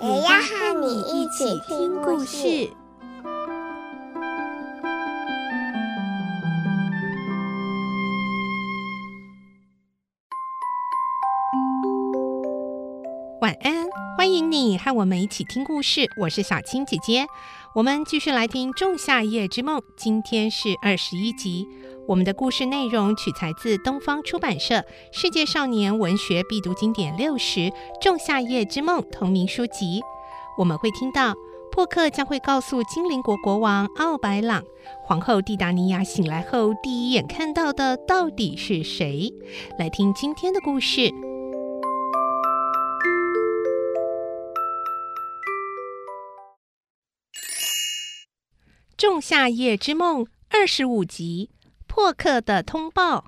也要和你一起听故事。晚安，欢迎你和我们一起听故事。我是小青姐姐，我们继续来听《仲夏夜之梦》，今天是二十一集。我们的故事内容取材自东方出版社《世界少年文学必读经典六十·仲夏夜之梦》同名书籍。我们会听到珀克将会告诉精灵国国王奥白朗，皇后蒂达尼亚醒来后第一眼看到的到底是谁？来听今天的故事。《仲夏夜之梦》二十五集，珀克的通报。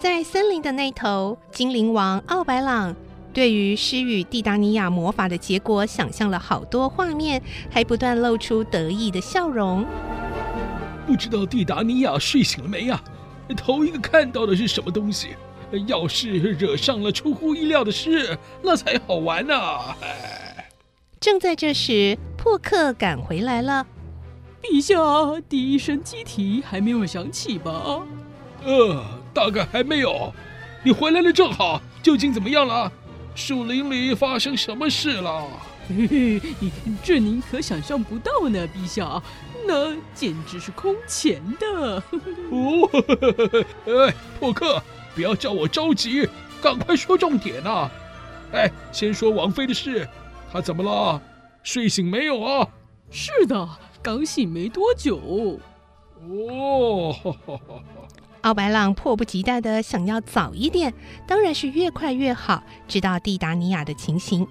在森林的那头，精灵王奥白朗对于施予蒂达尼亚魔法的结果，想象了好多画面，还不断露出得意的笑容。不知道蒂达尼亚睡醒了没呀？头一个看到的是什么东西？要是惹上了出乎意料的事，那才好玩呢、啊！正在这时，珀克赶回来了。陛下，第一声鸡啼还没有响起吧？呃，大概还没有。你回来了正好。究竟怎么样了？树林里发生什么事了？嘿嘿，这您可想象不到呢，陛下，那简直是空前的。哦，呵呵呵，哎，破克。不要叫我着急，赶快说重点啊！哎，先说王妃的事，她怎么了？睡醒没有啊？是的，刚醒没多久。哦，奥白朗迫不及待的想要早一点，当然是越快越好，知道蒂达尼亚的情形。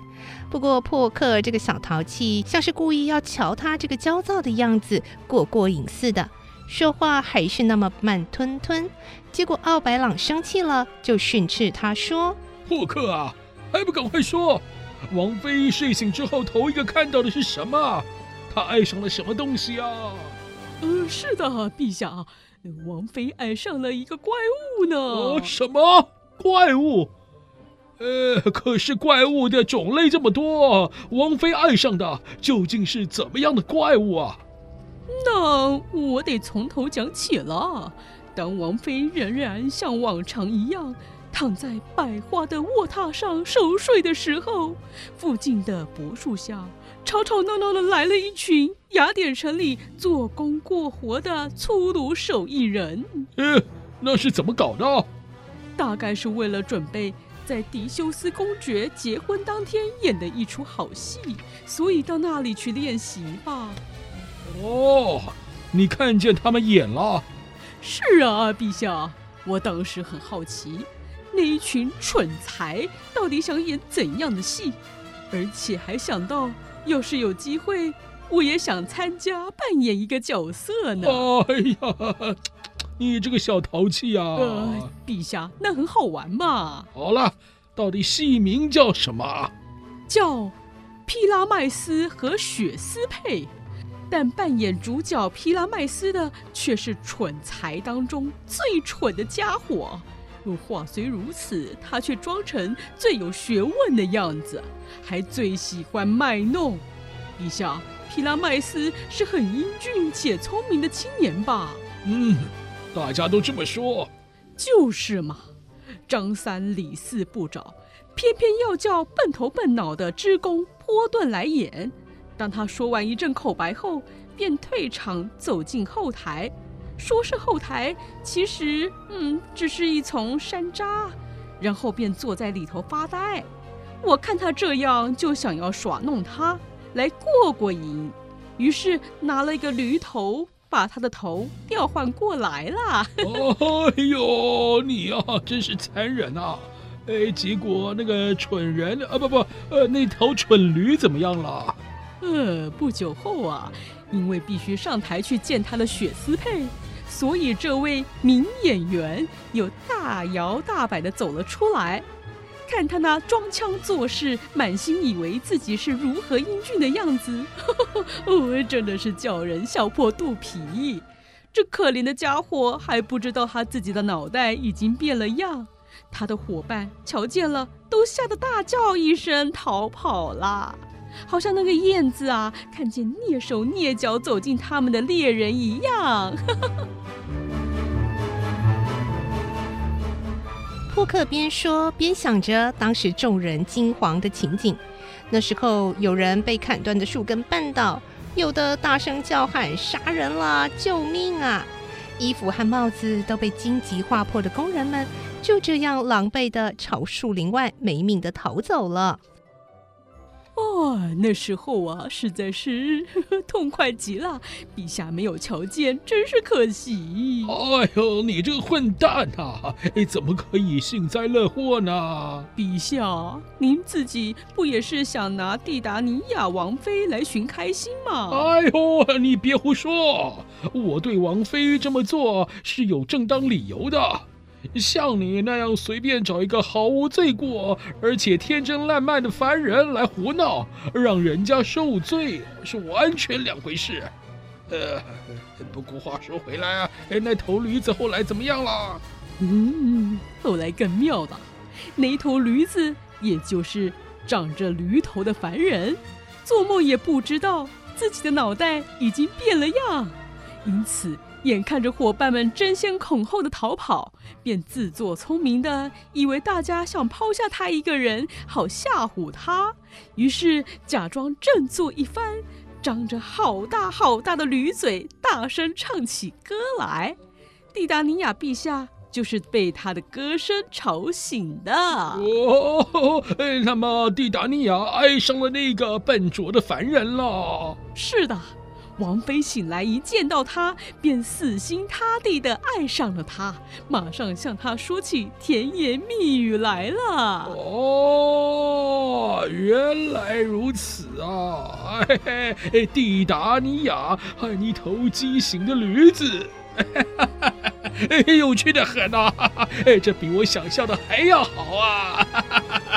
不过破克这个小淘气，像是故意要瞧他这个焦躁的样子，过过瘾似的。说话还是那么慢吞吞，结果奥白朗生气了，就训斥他说：“破克啊，还不赶快说！王妃睡醒之后头一个看到的是什么？她爱上了什么东西啊？”“呃，是的，陛下，王妃爱上了一个怪物呢。”“哦，什么怪物？呃，可是怪物的种类这么多，王妃爱上的究竟是怎么样的怪物啊？”那我得从头讲起了。当王妃仍然像往常一样躺在百花的卧榻上熟睡的时候，附近的柏树下吵吵闹闹的来了一群雅典城里做工过活的粗鲁手艺人。呃，那是怎么搞的？大概是为了准备在迪修斯公爵结婚当天演的一出好戏，所以到那里去练习吧。哦，你看见他们演了？是啊，陛下，我当时很好奇，那一群蠢材到底想演怎样的戏，而且还想到，要是有机会，我也想参加扮演一个角色呢。哎呀，你这个小淘气呀！呃，陛下，那很好玩嘛。好了，到底戏名叫什么？叫皮拉麦斯和雪丝配。但扮演主角皮拉麦斯的却是蠢材当中最蠢的家伙。话虽如此，他却装成最有学问的样子，还最喜欢卖弄。陛下，皮拉麦斯是很英俊且聪明的青年吧？嗯，大家都这么说。就是嘛，张三李四不找，偏偏要叫笨头笨脑的织工波顿来演。当他说完一阵口白后，便退场走进后台，说是后台，其实嗯，只是一丛山楂，然后便坐在里头发呆。我看他这样，就想要耍弄他来过过瘾，于是拿了一个驴头把他的头调换过来了。哎呦，你呀、啊，真是残忍啊！哎，结果那个蠢人啊，不不，呃，那头蠢驴怎么样了？呃，不久后啊，因为必须上台去见他的雪丝佩，所以这位名演员又大摇大摆地走了出来。看他那装腔作势，满心以为自己是如何英俊的样子，哦，真的是叫人笑破肚皮。这可怜的家伙还不知道他自己的脑袋已经变了样。他的伙伴瞧见了，都吓得大叫一声，逃跑了。好像那个燕子啊，看见蹑手蹑脚走进他们的猎人一样。扑克边说边想着当时众人惊惶的情景。那时候，有人被砍断的树根绊倒，有的大声叫喊：“杀人啦！救命啊！”衣服和帽子都被荆棘划破的工人们，就这样狼狈的朝树林外没命的逃走了。哦，那时候啊，实在是 痛快极了。陛下没有瞧见，真是可惜。哎呦，你这个混蛋啊！哎，怎么可以幸灾乐祸呢？陛下，您自己不也是想拿蒂达尼亚王妃来寻开心吗？哎呦，你别胡说！我对王妃这么做是有正当理由的。像你那样随便找一个毫无罪过而且天真烂漫的凡人来胡闹，让人家受罪，是完全两回事。呃，不过话说回来啊，那头驴子后来怎么样了？嗯，后来更妙了，那头驴子也就是长着驴头的凡人，做梦也不知道自己的脑袋已经变了样，因此。眼看着伙伴们争先恐后的逃跑，便自作聪明的以为大家想抛下他一个人，好吓唬他。于是假装振作一番，张着好大好大的驴嘴，大声唱起歌来。蒂达尼亚陛下就是被他的歌声吵醒的。哦，那么蒂达尼亚爱上了那个笨拙的凡人了。是的。王妃醒来一见到他，便死心塌地地爱上了他，马上向他说起甜言蜜语来了。哦，原来如此啊！嘿嘿，蒂达尼亚，你头畸形的驴子，哎有趣的很呐啊！这比我想象的还要好啊！哈哈哈哈